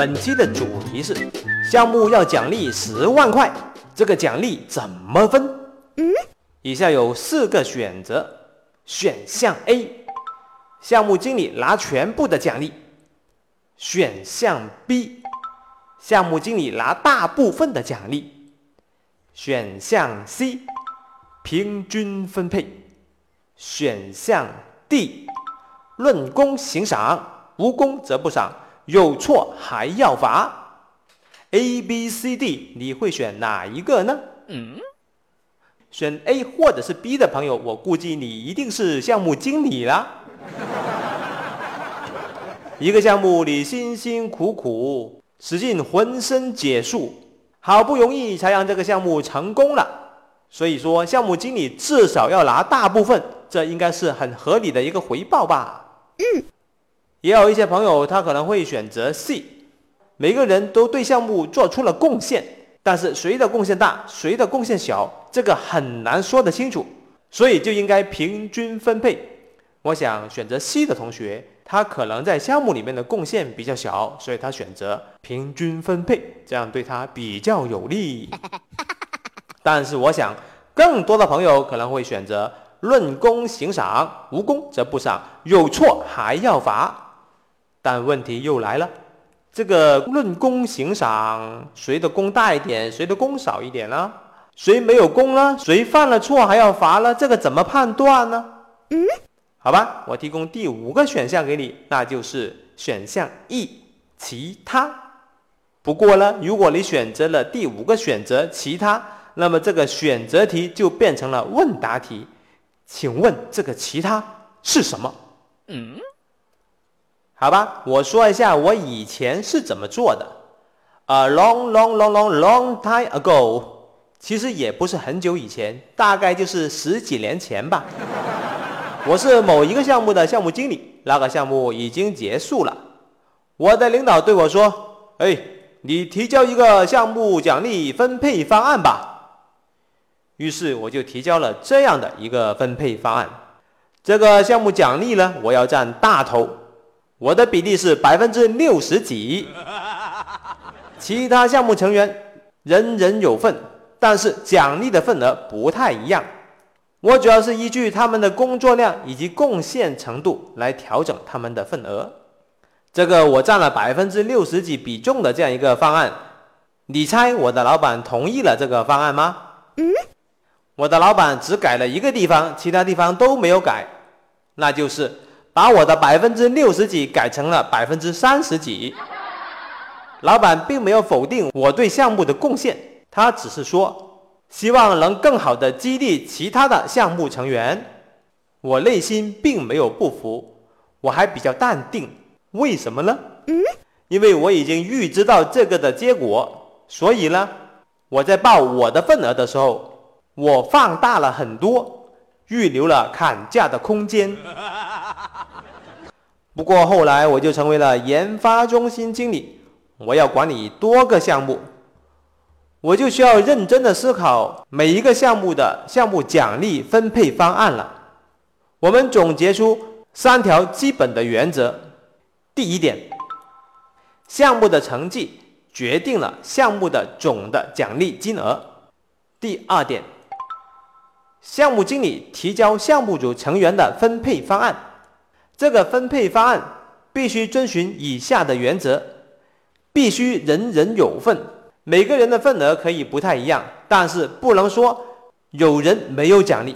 本期的主题是项目要奖励十万块，这个奖励怎么分？以下有四个选择，选项 A，项目经理拿全部的奖励；选项 B，项目经理拿大部分的奖励；选项 C，平均分配；选项 D，论功行赏，无功则不赏。有错还要罚，A、B、C、D，你会选哪一个呢？嗯，选 A 或者是 B 的朋友，我估计你一定是项目经理啦。一个项目你辛辛苦苦，使尽浑身解数，好不容易才让这个项目成功了，所以说项目经理至少要拿大部分，这应该是很合理的一个回报吧。嗯。也有一些朋友，他可能会选择 C，每个人都对项目做出了贡献，但是谁的贡献大，谁的贡献小，这个很难说得清楚，所以就应该平均分配。我想选择 C 的同学，他可能在项目里面的贡献比较小，所以他选择平均分配，这样对他比较有利。但是我想，更多的朋友可能会选择论功行赏，无功则不赏，有错还要罚。但问题又来了，这个论功行赏，谁的功大一点，谁的功少一点呢？谁没有功呢？谁犯了错还要罚呢？这个怎么判断呢？嗯，好吧，我提供第五个选项给你，那就是选项 E，其他。不过呢，如果你选择了第五个选择其他，那么这个选择题就变成了问答题。请问这个其他是什么？嗯。好吧，我说一下我以前是怎么做的。A long, long, long, long, long time ago，其实也不是很久以前，大概就是十几年前吧。我是某一个项目的项目经理，那个项目已经结束了。我的领导对我说：“哎，你提交一个项目奖励分配方案吧。”于是我就提交了这样的一个分配方案。这个项目奖励呢，我要占大头。我的比例是百分之六十几，其他项目成员人人有份，但是奖励的份额不太一样。我主要是依据他们的工作量以及贡献程度来调整他们的份额。这个我占了百分之六十几比重的这样一个方案，你猜我的老板同意了这个方案吗？嗯，我的老板只改了一个地方，其他地方都没有改，那就是。把我的百分之六十几改成了百分之三十几。老板并没有否定我对项目的贡献，他只是说希望能更好的激励其他的项目成员。我内心并没有不服，我还比较淡定。为什么呢？因为我已经预知到这个的结果，所以呢，我在报我的份额的时候，我放大了很多，预留了砍价的空间。不过后来我就成为了研发中心经理，我要管理多个项目，我就需要认真的思考每一个项目的项目奖励分配方案了。我们总结出三条基本的原则：第一点，项目的成绩决定了项目的总的奖励金额；第二点，项目经理提交项目组成员的分配方案。这个分配方案必须遵循以下的原则：必须人人有份，每个人的份额可以不太一样，但是不能说有人没有奖励，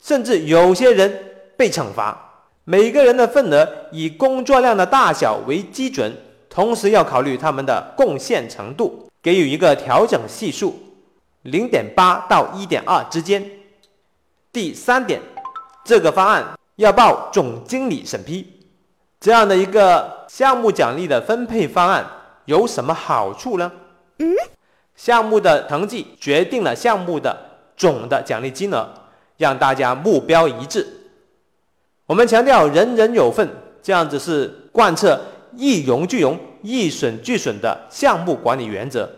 甚至有些人被惩罚。每个人的份额以工作量的大小为基准，同时要考虑他们的贡献程度，给予一个调整系数，零点八到一点二之间。第三点，这个方案。要报总经理审批，这样的一个项目奖励的分配方案有什么好处呢？嗯，项目的成绩决定了项目的总的奖励金额，让大家目标一致。我们强调人人有份，这样子是贯彻一荣俱荣、一损俱损的项目管理原则。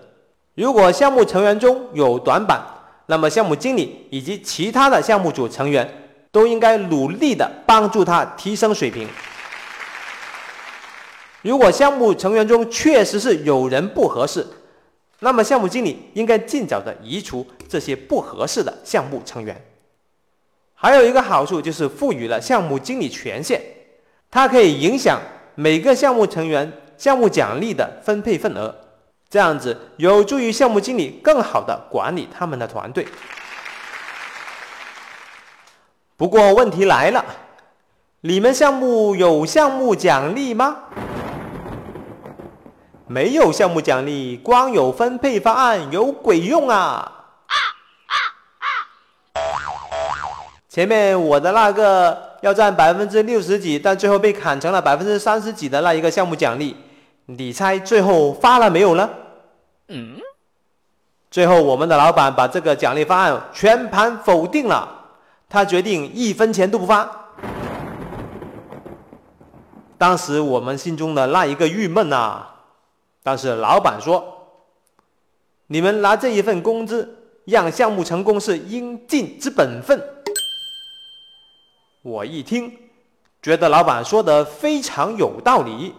如果项目成员中有短板，那么项目经理以及其他的项目组成员。都应该努力的帮助他提升水平。如果项目成员中确实是有人不合适，那么项目经理应该尽早的移除这些不合适的项目成员。还有一个好处就是赋予了项目经理权限，它可以影响每个项目成员项目奖励的分配份额，这样子有助于项目经理更好的管理他们的团队。不过问题来了，你们项目有项目奖励吗？没有项目奖励，光有分配方案有鬼用啊！前面我的那个要占百分之六十几，但最后被砍成了百分之三十几的那一个项目奖励，你猜最后发了没有呢？嗯。最后我们的老板把这个奖励方案全盘否定了，他决定一分钱都不发。当时我们心中的那一个郁闷啊！但是老板说：“你们拿这一份工资，让项目成功是应尽之本分。”我一听，觉得老板说的非常有道理。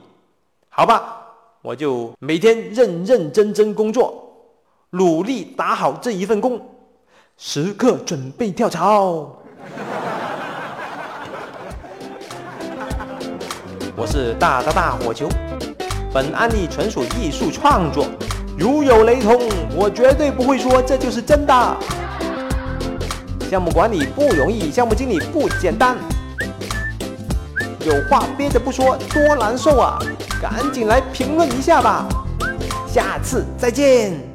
好吧，我就每天认认真真工作，努力打好这一份工，时刻准备跳槽。我是大大大火球，本案例纯属艺术创作，如有雷同，我绝对不会说这就是真的。项目管理不容易，项目经理不简单。有话憋着不说，多难受啊！赶紧来评论一下吧，下次再见。